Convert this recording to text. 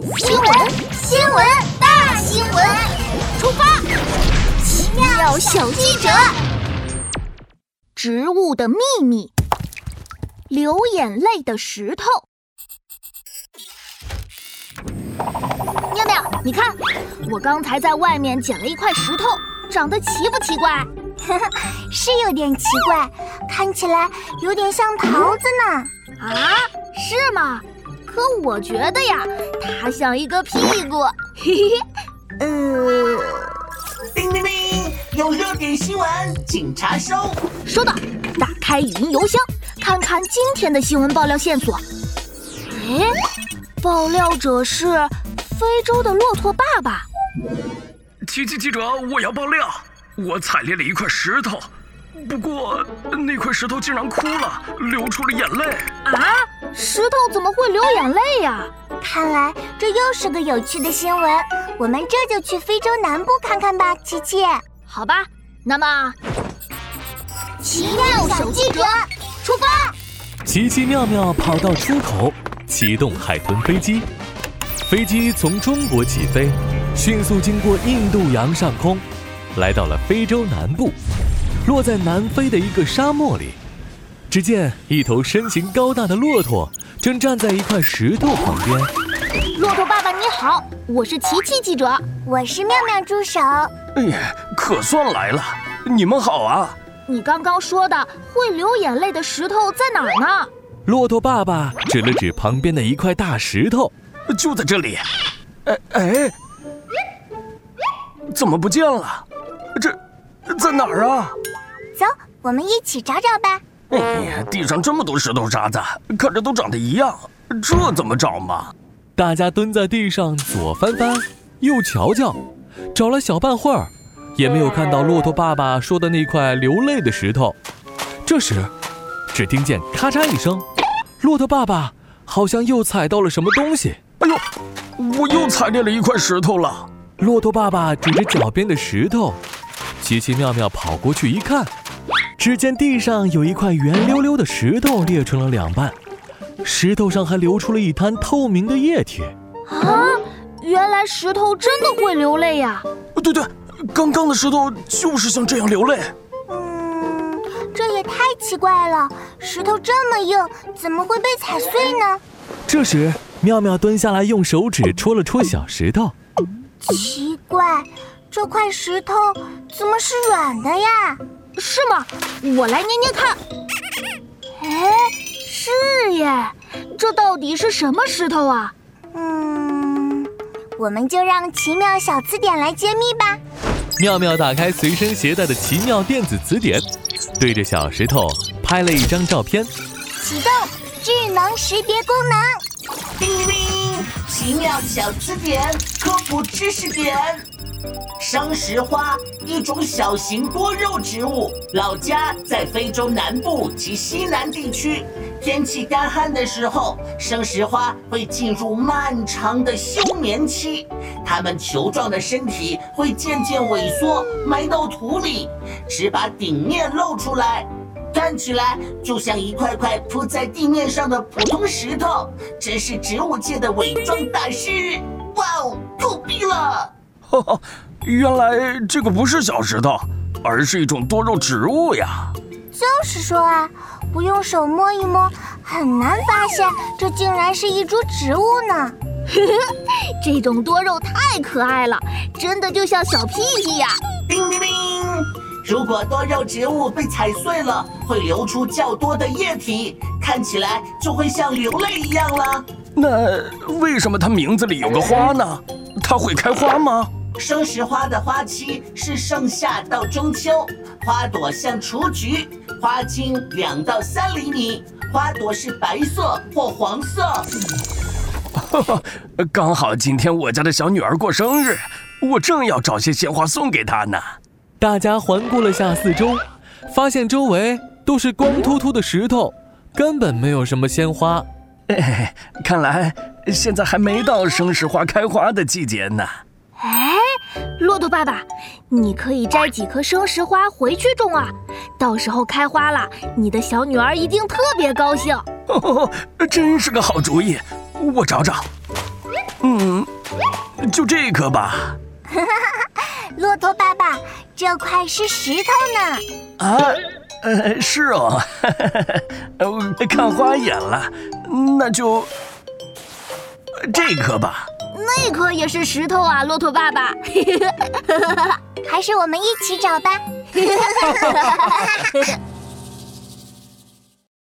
新闻，新闻，大新闻！出发！奇妙小记者，植物的秘密，流眼泪的石头。妙妙，你看，我刚才在外面捡了一块石头，长得奇不奇怪？是有点奇怪，看起来有点像桃子呢。啊，是吗？可我觉得呀，它像一个屁股。嘿嘿，呃，叮叮叮，有热点新闻，请查收。收到，打开语音邮箱，看看今天的新闻爆料线索。哎，爆料者是非洲的骆驼爸爸。奇奇记者，我要爆料，我踩裂了一块石头。不过那块石头竟然哭了，流出了眼泪啊！石头怎么会流眼泪呀？看来这又是个有趣的新闻。我们这就去非洲南部看看吧，琪琪。好吧，那么奇妙小记者出发。奇奇妙妙跑到出口，启动海豚飞机。飞机从中国起飞，迅速经过印度洋上空，来到了非洲南部。落在南非的一个沙漠里，只见一头身形高大的骆驼正站在一块石头旁边。骆驼爸爸你好，我是琪琪记者，我是妙妙助手。哎呀，可算来了！你们好啊！你刚刚说的会流眼泪的石头在哪儿呢？骆驼爸爸指了指旁边的一块大石头，就在这里。哎哎，怎么不见了？这在哪儿啊？走，我们一起找找吧。哎呀，地上这么多石头渣子，看着都长得一样，这怎么找嘛？大家蹲在地上左翻翻，右瞧瞧，找了小半会儿，也没有看到骆驼爸爸说的那块流泪的石头。这时，只听见咔嚓一声，骆驼爸爸好像又踩到了什么东西。哎呦，我又踩裂了一块石头了！骆驼爸爸指着脚边的石头，奇奇妙妙跑过去一看。只见地上有一块圆溜溜的石头裂成了两半，石头上还流出了一滩透明的液体。啊，原来石头真的会流泪呀！对对，刚刚的石头就是像这样流泪。嗯，这也太奇怪了，石头这么硬，怎么会被踩碎呢？这时，妙妙蹲下来，用手指戳了戳小石头。奇怪，这块石头怎么是软的呀？是吗？我来捏捏看。哎，是耶！这到底是什么石头啊？嗯，我们就让奇妙小词典来揭秘吧。妙妙打开随身携带的奇妙电子词典，对着小石头拍了一张照片。启动智能识别功能。叮铃铃！奇妙小词典科普知识点。生石花，一种小型多肉植物，老家在非洲南部及西南地区。天气干旱的时候，生石花会进入漫长的休眠期，它们球状的身体会渐渐萎缩，埋到土里，只把顶面露出来，看起来就像一块块铺在地面上的普通石头。真是植物界的伪装大师！哇哦，够逼了！哈哈。原来这个不是小石头，而是一种多肉植物呀！就是说啊，不用手摸一摸，很难发现这竟然是一株植物呢。呵呵，这种多肉太可爱了，真的就像小屁屁呀！叮叮叮！如果多肉植物被踩碎了，会流出较多的液体，看起来就会像流泪一样了。那为什么它名字里有个花呢？它会开花吗？生石花的花期是盛夏到中秋，花朵像雏菊，花茎两到三厘米，花朵是白色或黄色。哈哈，刚好今天我家的小女儿过生日，我正要找些鲜花送给她呢。大家环顾了下四周，发现周围都是光秃秃的石头，根本没有什么鲜花。哎，看来现在还没到生石花开花的季节呢。哎，骆驼爸爸，你可以摘几颗生石花回去种啊，到时候开花了，你的小女儿一定特别高兴。哦，真是个好主意，我找找。嗯，就这颗吧。骆驼爸爸，这块是石头呢。啊，呃，是哦，呃，看花眼了，那就这颗吧。那颗也是石头啊，骆驼爸爸。还是我们一起找吧。